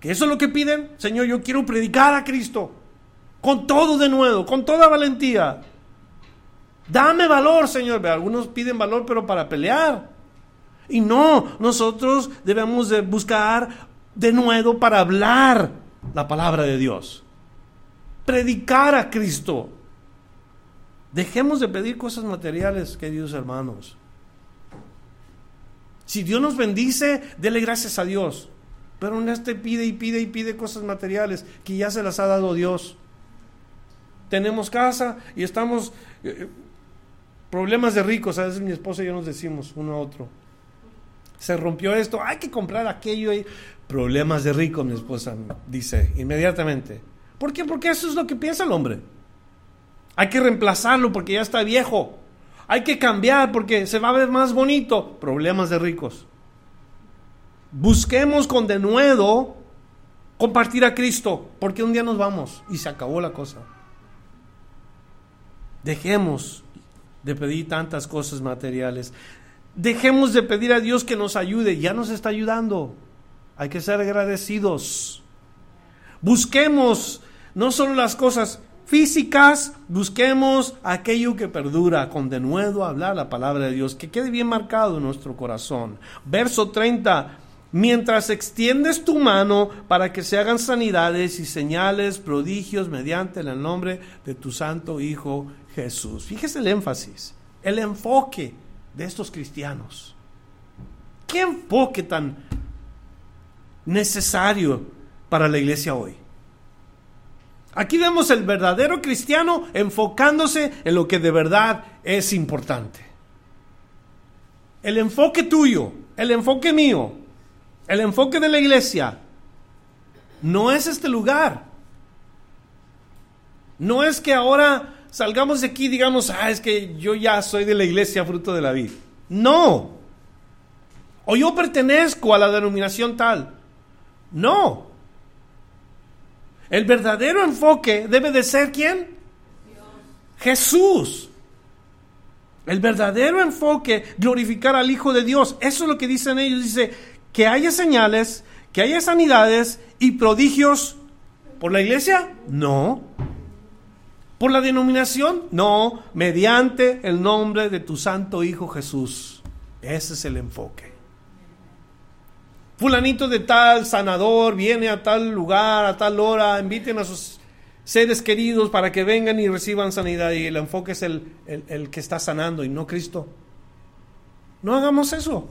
que eso es lo que piden. Señor, yo quiero predicar a Cristo. Con todo de nuevo, con toda valentía. Dame valor, Señor. Algunos piden valor, pero para pelear. Y no, nosotros debemos de buscar de nuevo para hablar la palabra de Dios predicar a Cristo. Dejemos de pedir cosas materiales, queridos hermanos. Si Dios nos bendice, dele gracias a Dios. Pero en este pide y pide y pide cosas materiales que ya se las ha dado Dios. Tenemos casa y estamos... Eh, problemas de ricos, a veces mi esposa y yo nos decimos uno a otro. Se rompió esto, hay que comprar aquello. Y... Problemas de ricos, mi esposa dice inmediatamente. ¿Por qué? Porque eso es lo que piensa el hombre. Hay que reemplazarlo porque ya está viejo. Hay que cambiar porque se va a ver más bonito. Problemas de ricos. Busquemos con denuedo compartir a Cristo, porque un día nos vamos y se acabó la cosa. Dejemos de pedir tantas cosas materiales. Dejemos de pedir a Dios que nos ayude. Ya nos está ayudando. Hay que ser agradecidos. Busquemos no solo las cosas físicas, busquemos aquello que perdura, con denuedo hablar la palabra de Dios, que quede bien marcado en nuestro corazón. Verso 30. Mientras extiendes tu mano para que se hagan sanidades y señales, prodigios mediante el nombre de tu santo Hijo Jesús. Fíjese el énfasis, el enfoque de estos cristianos. ¿Qué enfoque tan necesario para la iglesia hoy. Aquí vemos el verdadero cristiano enfocándose en lo que de verdad es importante. El enfoque tuyo, el enfoque mío, el enfoque de la iglesia, no es este lugar. No es que ahora salgamos de aquí y digamos, ah, es que yo ya soy de la iglesia fruto de la vida. No. O yo pertenezco a la denominación tal. No. El verdadero enfoque debe de ser quién? Jesús. El verdadero enfoque, glorificar al Hijo de Dios. Eso es lo que dicen ellos. Dice, que haya señales, que haya sanidades y prodigios. ¿Por la iglesia? No. ¿Por la denominación? No. Mediante el nombre de tu Santo Hijo Jesús. Ese es el enfoque. Fulanito de tal sanador viene a tal lugar, a tal hora, inviten a sus seres queridos para que vengan y reciban sanidad. Y el enfoque es el, el, que está sanando y no Cristo. No hagamos eso.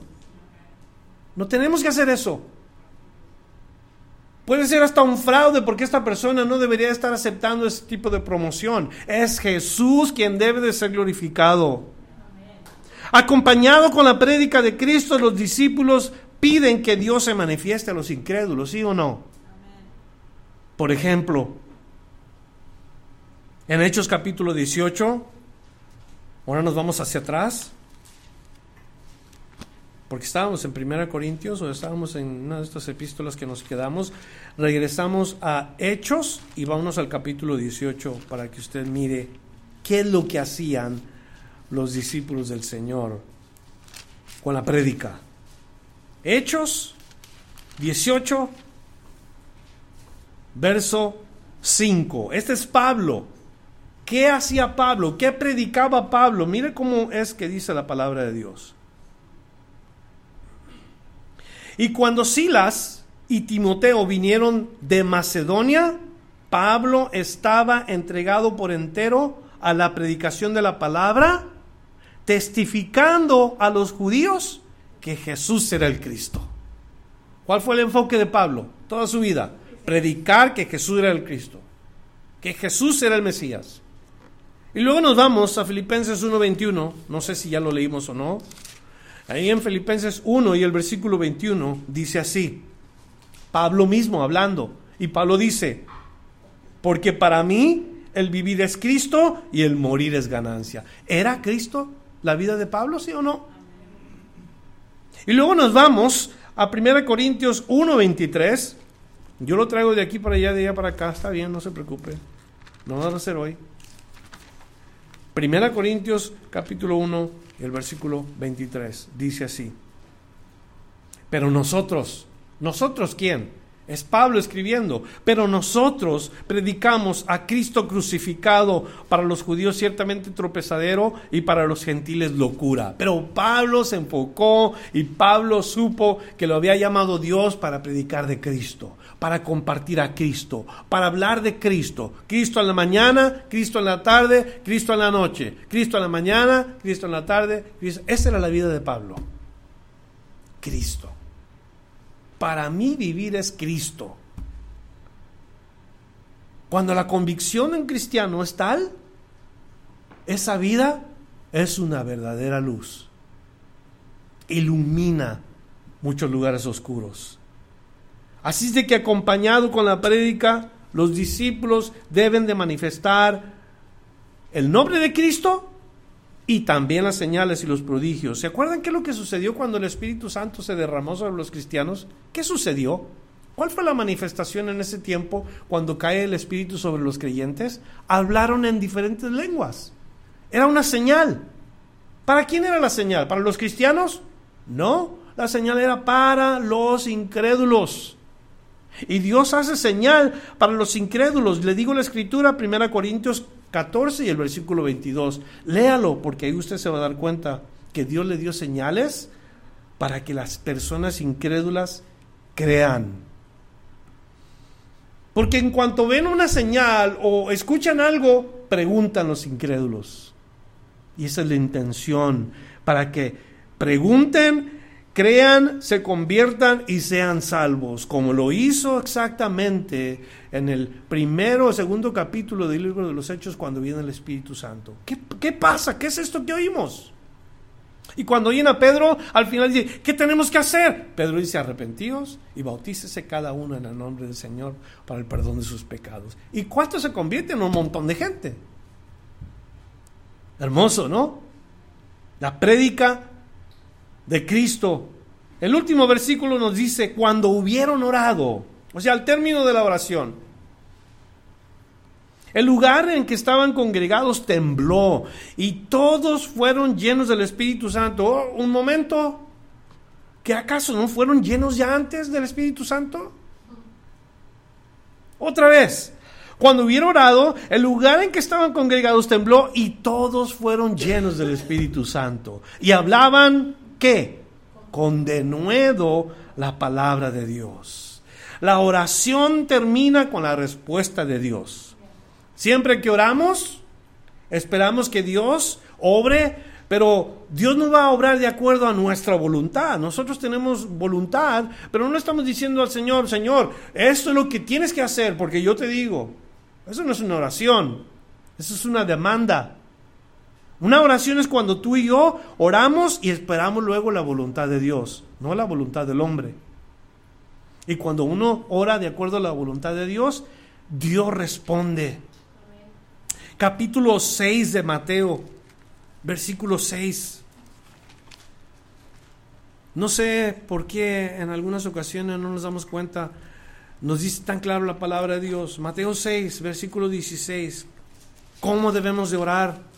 No tenemos que hacer eso. Puede ser hasta un fraude porque esta persona no debería estar aceptando ese tipo de promoción. Es Jesús quien debe de ser glorificado. Acompañado con la prédica de Cristo, los discípulos piden que Dios se manifieste a los incrédulos, ¿sí o no? Por ejemplo, en Hechos capítulo 18, ahora nos vamos hacia atrás, porque estábamos en 1 Corintios o estábamos en una de estas epístolas que nos quedamos, regresamos a Hechos y vámonos al capítulo 18 para que usted mire qué es lo que hacían los discípulos del Señor con la prédica. Hechos 18, verso 5. Este es Pablo. ¿Qué hacía Pablo? ¿Qué predicaba Pablo? Mire cómo es que dice la palabra de Dios. Y cuando Silas y Timoteo vinieron de Macedonia, Pablo estaba entregado por entero a la predicación de la palabra, testificando a los judíos que Jesús era el Cristo. ¿Cuál fue el enfoque de Pablo toda su vida? Predicar que Jesús era el Cristo, que Jesús era el Mesías. Y luego nos vamos a Filipenses 1:21, no sé si ya lo leímos o no. Ahí en Filipenses 1 y el versículo 21 dice así, Pablo mismo hablando, y Pablo dice, porque para mí el vivir es Cristo y el morir es ganancia. ¿Era Cristo la vida de Pablo, sí o no? Y luego nos vamos a 1 Corintios 1:23. Yo lo traigo de aquí para allá, de allá para acá. Está bien, no se preocupe. No va a ser hoy. 1 Corintios capítulo 1, el versículo 23. Dice así. Pero nosotros, ¿nosotros quién? Es Pablo escribiendo, pero nosotros predicamos a Cristo crucificado, para los judíos ciertamente tropezadero y para los gentiles locura. Pero Pablo se enfocó y Pablo supo que lo había llamado Dios para predicar de Cristo, para compartir a Cristo, para hablar de Cristo. Cristo en la mañana, Cristo en la tarde, Cristo en la noche, Cristo en la mañana, Cristo en la tarde. Esa era la vida de Pablo. Cristo. Para mí vivir es Cristo. Cuando la convicción en cristiano es tal, esa vida es una verdadera luz. Ilumina muchos lugares oscuros. Así es de que acompañado con la prédica, los discípulos deben de manifestar el nombre de Cristo y también las señales y los prodigios. ¿Se acuerdan qué es lo que sucedió cuando el Espíritu Santo se derramó sobre los cristianos? ¿Qué sucedió? ¿Cuál fue la manifestación en ese tiempo cuando cae el Espíritu sobre los creyentes? Hablaron en diferentes lenguas. Era una señal. ¿Para quién era la señal? ¿Para los cristianos? No, la señal era para los incrédulos. Y Dios hace señal para los incrédulos. Le digo la escritura, 1 Corintios 14 y el versículo 22. Léalo porque ahí usted se va a dar cuenta que Dios le dio señales para que las personas incrédulas crean. Porque en cuanto ven una señal o escuchan algo, preguntan los incrédulos. Y esa es la intención, para que pregunten crean, se conviertan y sean salvos, como lo hizo exactamente en el primero o segundo capítulo del libro de los Hechos cuando viene el Espíritu Santo. ¿Qué, pasa? ¿Qué es esto que oímos? Y cuando oyen a Pedro, al final dice, ¿qué tenemos que hacer? Pedro dice, arrepentíos y bautícese cada uno en el nombre del Señor para el perdón de sus pecados. ¿Y cuánto se convierte en un montón de gente? Hermoso, ¿no? La prédica de Cristo. El último versículo nos dice, cuando hubieron orado, o sea, al término de la oración, el lugar en que estaban congregados tembló y todos fueron llenos del Espíritu Santo. Oh, un momento, ¿que acaso no fueron llenos ya antes del Espíritu Santo? Otra vez, cuando hubieron orado, el lugar en que estaban congregados tembló y todos fueron llenos del Espíritu Santo. Y hablaban qué? Con denuedo la palabra de Dios. La oración termina con la respuesta de Dios. Siempre que oramos, esperamos que Dios obre, Pero Dios no va a obrar de acuerdo a nuestra voluntad. Nosotros tenemos voluntad, pero no estamos diciendo al Señor, Señor, esto es lo que tienes que hacer, porque yo te digo. Eso no es una oración, eso es una demanda. Una oración es cuando tú y yo oramos y esperamos luego la voluntad de Dios, no la voluntad del hombre. Y cuando uno ora de acuerdo a la voluntad de Dios, Dios responde. Capítulo 6 de Mateo, versículo 6. No sé por qué en algunas ocasiones no nos damos cuenta, nos dice tan claro la palabra de Dios. Mateo 6, versículo 16. ¿Cómo debemos de orar?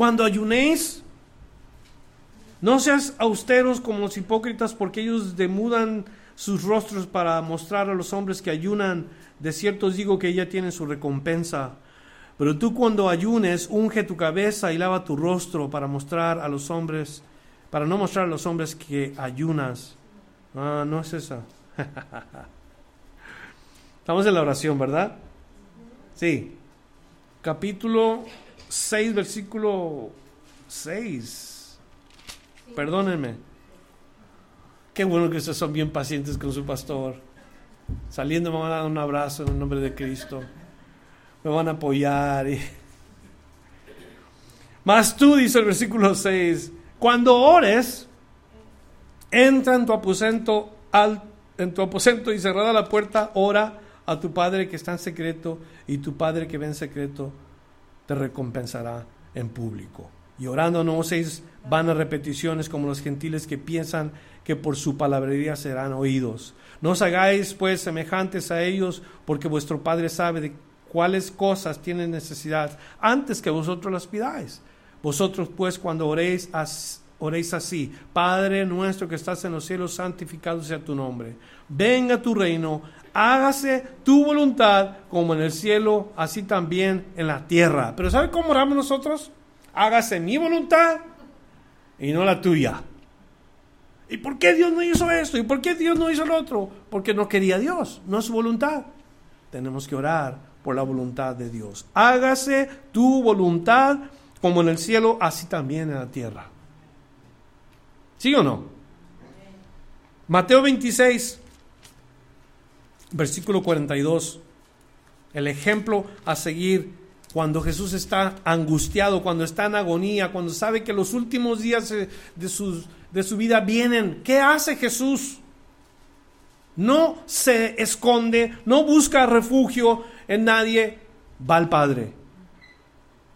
Cuando ayunéis, no seas austeros como los hipócritas, porque ellos demudan sus rostros para mostrar a los hombres que ayunan. De cierto os digo que ya tienen su recompensa. Pero tú cuando ayunes, unge tu cabeza y lava tu rostro para mostrar a los hombres, para no mostrar a los hombres que ayunas. Ah, no es esa. *laughs* Estamos en la oración, ¿verdad? Sí. Capítulo 6, versículo 6. Perdónenme. Qué bueno que ustedes son bien pacientes con su pastor. Saliendo me van a dar un abrazo en el nombre de Cristo. Me van a apoyar. Y... *laughs* Mas tú, dice el versículo 6, cuando ores, entra en tu aposento, al, en tu aposento y cerrada la puerta, ora a tu Padre que está en secreto y tu Padre que ve en secreto te recompensará en público. Y orando no uséis vanas repeticiones como los gentiles que piensan que por su palabrería serán oídos. No os hagáis pues semejantes a ellos, porque vuestro Padre sabe de cuáles cosas tienen necesidad antes que vosotros las pidáis. Vosotros pues cuando oréis, oréis así, Padre nuestro que estás en los cielos, santificado sea tu nombre. Venga tu reino, hágase tu voluntad como en el cielo, así también en la tierra. Pero ¿sabe cómo oramos nosotros? hágase mi voluntad y no la tuya. ¿Y por qué Dios no hizo esto? ¿Y por qué Dios no hizo lo otro? Porque no quería Dios, no es su voluntad. Tenemos que orar por la voluntad de Dios. Hágase tu voluntad como en el cielo, así también en la tierra. ¿Sí o no? Mateo 26, versículo 42. El ejemplo a seguir cuando Jesús está angustiado, cuando está en agonía, cuando sabe que los últimos días de, de su vida vienen, ¿qué hace Jesús? No se esconde, no busca refugio en nadie, va al Padre.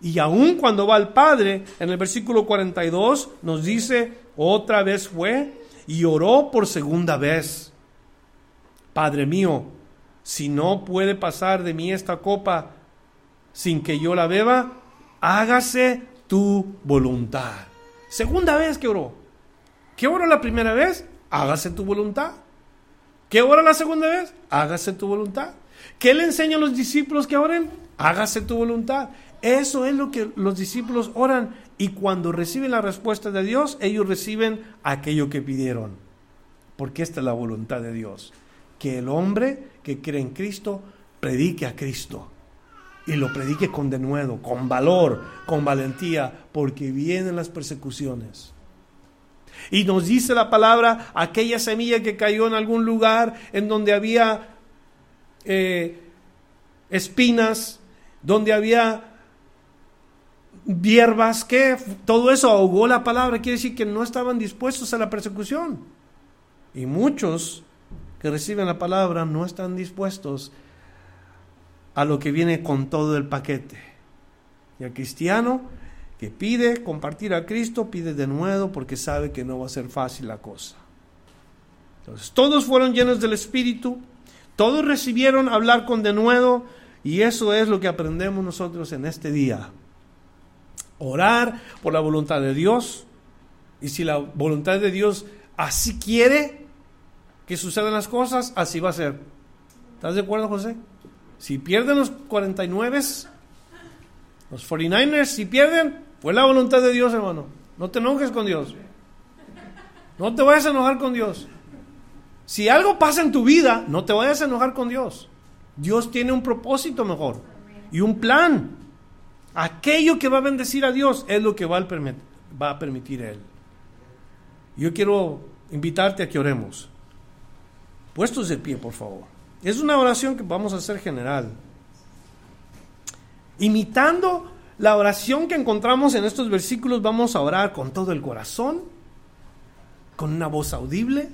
Y aún cuando va al Padre, en el versículo 42 nos dice, otra vez fue y oró por segunda vez. Padre mío, si no puede pasar de mí esta copa, sin que yo la beba, hágase tu voluntad. Segunda vez que oró. ¿Qué oró la primera vez? Hágase tu voluntad. ¿Qué ora la segunda vez? Hágase tu voluntad. ¿Qué le enseña a los discípulos que oren? Hágase tu voluntad. Eso es lo que los discípulos oran y cuando reciben la respuesta de Dios, ellos reciben aquello que pidieron. Porque esta es la voluntad de Dios. Que el hombre que cree en Cristo predique a Cristo y lo predique con denuedo, con valor, con valentía, porque vienen las persecuciones. Y nos dice la palabra, aquella semilla que cayó en algún lugar en donde había eh, espinas, donde había hierbas, que todo eso ahogó la palabra, quiere decir que no estaban dispuestos a la persecución. Y muchos que reciben la palabra no están dispuestos a lo que viene con todo el paquete. Y al cristiano que pide compartir a Cristo, pide de nuevo porque sabe que no va a ser fácil la cosa. Entonces, todos fueron llenos del Espíritu, todos recibieron hablar con denuedo, y eso es lo que aprendemos nosotros en este día. Orar por la voluntad de Dios, y si la voluntad de Dios así quiere que sucedan las cosas, así va a ser. ¿Estás de acuerdo, José? Si pierden los 49, los 49ers, si pierden, fue la voluntad de Dios, hermano. No te enojes con Dios. No te vayas a enojar con Dios. Si algo pasa en tu vida, no te vayas a enojar con Dios. Dios tiene un propósito mejor y un plan. Aquello que va a bendecir a Dios es lo que va a, va a permitir Él. Yo quiero invitarte a que oremos. Puestos de pie, por favor. Es una oración que vamos a hacer general. Imitando la oración que encontramos en estos versículos, vamos a orar con todo el corazón, con una voz audible,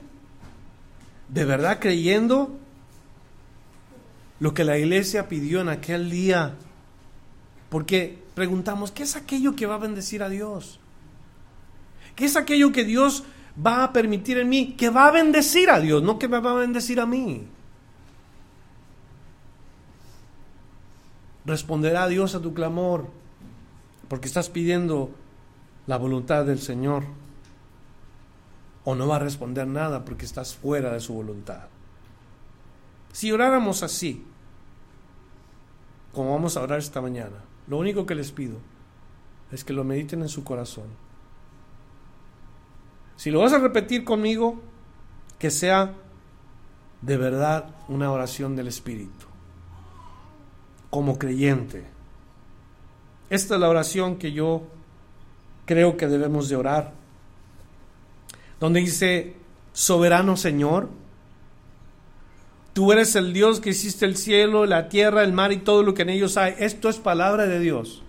de verdad creyendo lo que la iglesia pidió en aquel día. Porque preguntamos, ¿qué es aquello que va a bendecir a Dios? ¿Qué es aquello que Dios va a permitir en mí? Que va a bendecir a Dios, no que me va a bendecir a mí. Responderá Dios a tu clamor, porque estás pidiendo la voluntad del Señor. O no va a responder nada porque estás fuera de su voluntad. Si oráramos así, como vamos a orar esta mañana, lo único que les pido es que lo mediten en su corazón. Si lo vas a repetir conmigo, que sea de verdad una oración del Espíritu, como creyente. Esta es la oración que yo creo que debemos de orar, donde dice, soberano Señor, tú eres el Dios que hiciste el cielo, la tierra, el mar y todo lo que en ellos hay. Esto es palabra de Dios.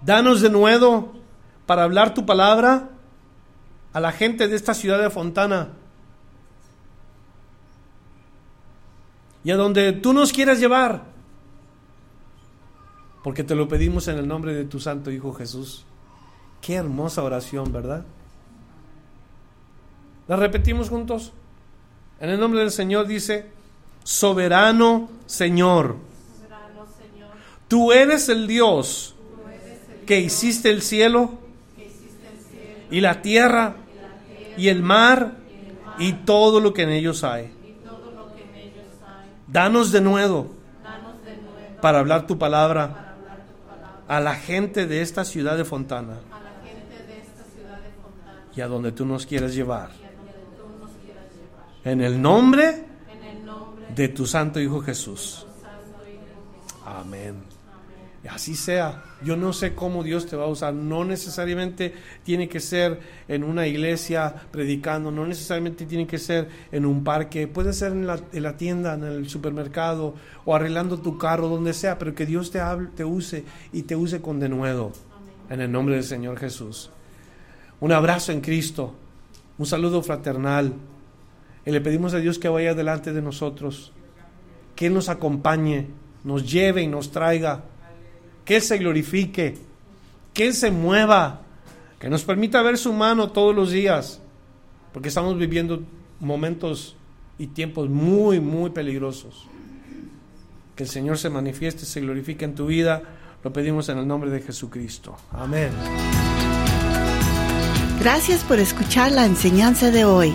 Danos de nuevo para hablar tu palabra a la gente de esta ciudad de Fontana. Y a donde tú nos quieras llevar. Porque te lo pedimos en el nombre de tu Santo Hijo Jesús. Qué hermosa oración, ¿verdad? La repetimos juntos. En el nombre del Señor dice, soberano Señor. Tú eres el Dios que hiciste el cielo y la tierra y el mar y todo lo que en ellos hay. Danos de nuevo para hablar tu palabra a la gente de esta ciudad de Fontana y a donde tú nos quieras llevar. En el nombre de tu Santo Hijo Jesús. Amén. Y así sea. Yo no sé cómo Dios te va a usar. No necesariamente tiene que ser en una iglesia predicando, no necesariamente tiene que ser en un parque, puede ser en la, tienda, en el supermercado o arreglando tu carro, donde sea, pero que Dios te, hable, te use y te use con denuedo. En el nombre del Señor Jesús. Un abrazo en Cristo. Un saludo fraternal. Y le pedimos a Dios que vaya delante de nosotros. Que Él nos acompañe, nos lleve y nos traiga que Él se glorifique, que Él se mueva, que nos permita ver su mano todos los días, porque estamos viviendo momentos y tiempos muy, muy peligrosos. Que el Señor se manifieste, se glorifique en tu vida. Lo pedimos en el nombre de Jesucristo. Amén. Gracias por escuchar la enseñanza de hoy.